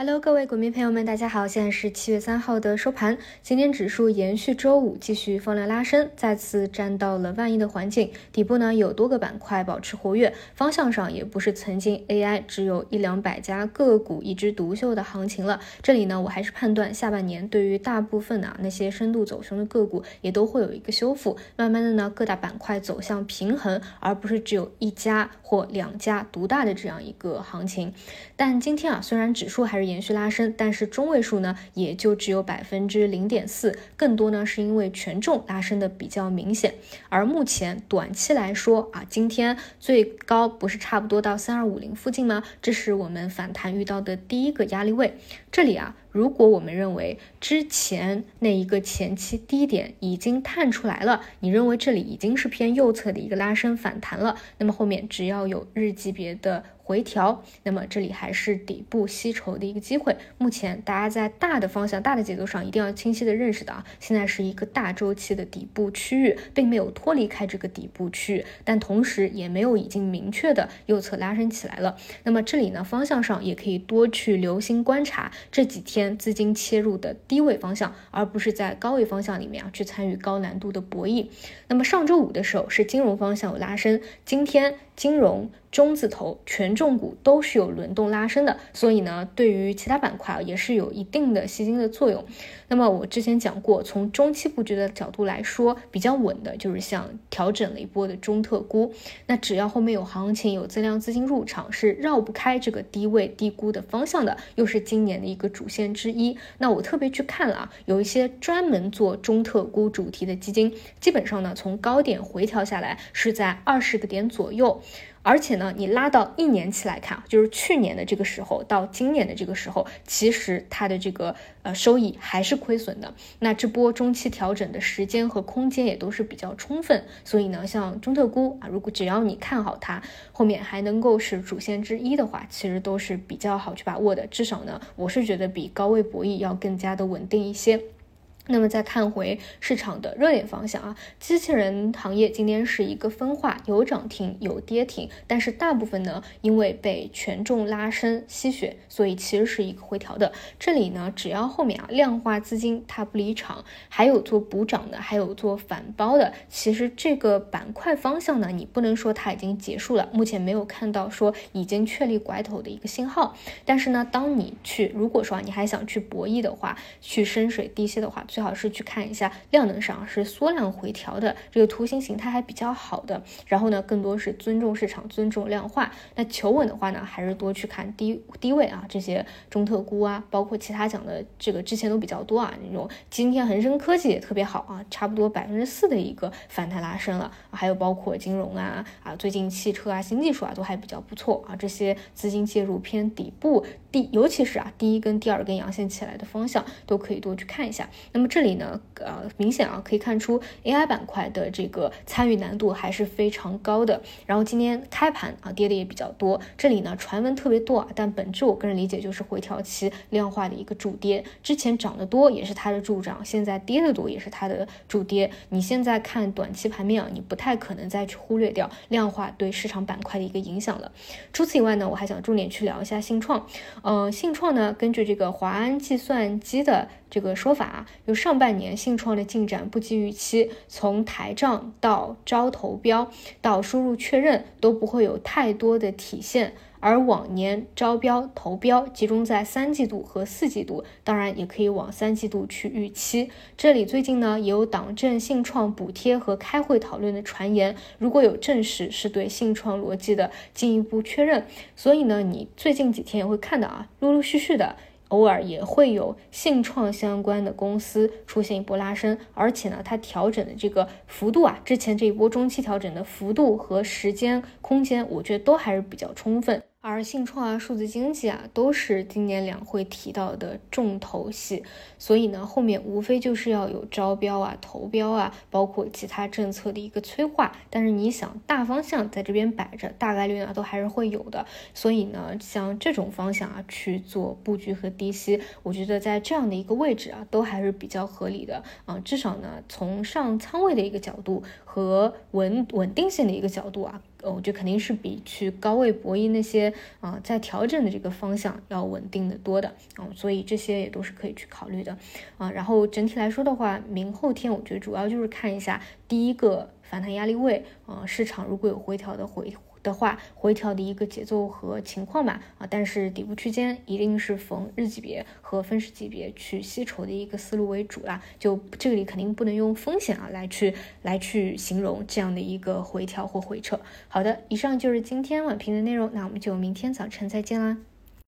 Hello，各位股民朋友们，大家好，现在是七月三号的收盘。今天指数延续周五继续放量拉升，再次站到了万亿的环境。底部呢有多个板块保持活跃，方向上也不是曾经 AI 只有一两百家个股一枝独秀的行情了。这里呢我还是判断下半年对于大部分啊那些深度走熊的个股也都会有一个修复，慢慢的呢各大板块走向平衡，而不是只有一家或两家独大的这样一个行情。但今天啊虽然指数还是延续拉升，但是中位数呢也就只有百分之零点四，更多呢是因为权重拉升的比较明显。而目前短期来说啊，今天最高不是差不多到三二五零附近吗？这是我们反弹遇到的第一个压力位。这里啊，如果我们认为之前那一个前期低点已经探出来了，你认为这里已经是偏右侧的一个拉升反弹了，那么后面只要有日级别的。回调，那么这里还是底部吸筹的一个机会。目前大家在大的方向、大的节奏上一定要清晰的认识的啊，现在是一个大周期的底部区域，并没有脱离开这个底部区域，但同时也没有已经明确的右侧拉升起来了。那么这里呢，方向上也可以多去留心观察这几天资金切入的低位方向，而不是在高位方向里面啊去参与高难度的博弈。那么上周五的时候是金融方向有拉升，今天。金融中字头权重股都是有轮动拉升的，所以呢，对于其他板块也是有一定的吸金的作用。那么我之前讲过，从中期布局的角度来说，比较稳的就是像调整了一波的中特估。那只要后面有行情、有增量资金入场，是绕不开这个低位低估的方向的，又是今年的一个主线之一。那我特别去看了啊，有一些专门做中特估主题的基金，基本上呢，从高点回调下来是在二十个点左右。而且呢，你拉到一年期来看，就是去年的这个时候到今年的这个时候，其实它的这个呃收益还是亏损的。那这波中期调整的时间和空间也都是比较充分，所以呢，像中特估啊，如果只要你看好它，后面还能够是主线之一的话，其实都是比较好去把握的。至少呢，我是觉得比高位博弈要更加的稳定一些。那么再看回市场的热点方向啊，机器人行业今天是一个分化，有涨停有跌停，但是大部分呢因为被权重拉升吸血，所以其实是一个回调的。这里呢，只要后面啊量化资金它不离场，还有做补涨的，还有做反包的，其实这个板块方向呢，你不能说它已经结束了，目前没有看到说已经确立拐头的一个信号。但是呢，当你去如果说你还想去博弈的话，去深水低吸的话。最好是去看一下量能上是缩量回调的，这个图形形态还比较好的。然后呢，更多是尊重市场、尊重量化。那求稳的话呢，还是多去看低低位啊，这些中特估啊，包括其他讲的这个之前都比较多啊。那种今天恒生科技也特别好啊，差不多百分之四的一个反弹拉升了。还有包括金融啊啊，最近汽车啊、新技术啊都还比较不错啊。这些资金介入偏底部，第尤其是啊第一根、第二根阳线起来的方向，都可以多去看一下。那么。这里呢，呃，明显啊，可以看出 AI 板块的这个参与难度还是非常高的。然后今天开盘啊，跌的也比较多。这里呢，传闻特别多啊，但本质我个人理解就是回调期量化的一个助跌。之前涨得多也是它的助涨，现在跌得多也是它的助跌。你现在看短期盘面啊，你不太可能再去忽略掉量化对市场板块的一个影响了。除此以外呢，我还想重点去聊一下信创。嗯，信创呢，根据这个华安计算机的。这个说法啊，有上半年信创的进展不及预期，从台账到招投标到输入确认都不会有太多的体现，而往年招标投标集中在三季度和四季度，当然也可以往三季度去预期。这里最近呢也有党政信创补贴和开会讨论的传言，如果有证实，是对信创逻辑的进一步确认。所以呢，你最近几天也会看到啊，陆陆续续的。偶尔也会有信创相关的公司出现一波拉升，而且呢，它调整的这个幅度啊，之前这一波中期调整的幅度和时间空间，我觉得都还是比较充分。而信创啊、数字经济啊，都是今年两会提到的重头戏，所以呢，后面无非就是要有招标啊、投标啊，包括其他政策的一个催化。但是你想，大方向在这边摆着，大概率呢都还是会有的。所以呢，像这种方向啊去做布局和低吸，我觉得在这样的一个位置啊，都还是比较合理的啊。至少呢，从上仓位的一个角度和稳稳定性的一个角度啊。呃，我觉得肯定是比去高位博弈那些啊在调整的这个方向要稳定的多的啊，所以这些也都是可以去考虑的啊。然后整体来说的话，明后天我觉得主要就是看一下第一个反弹压力位啊，市场如果有回调的回。的话，回调的一个节奏和情况吧，啊，但是底部区间一定是逢日级别和分时级别去吸筹的一个思路为主啦，就这里肯定不能用风险啊来去来去形容这样的一个回调或回撤。好的，以上就是今天晚评的内容，那我们就明天早晨再见啦。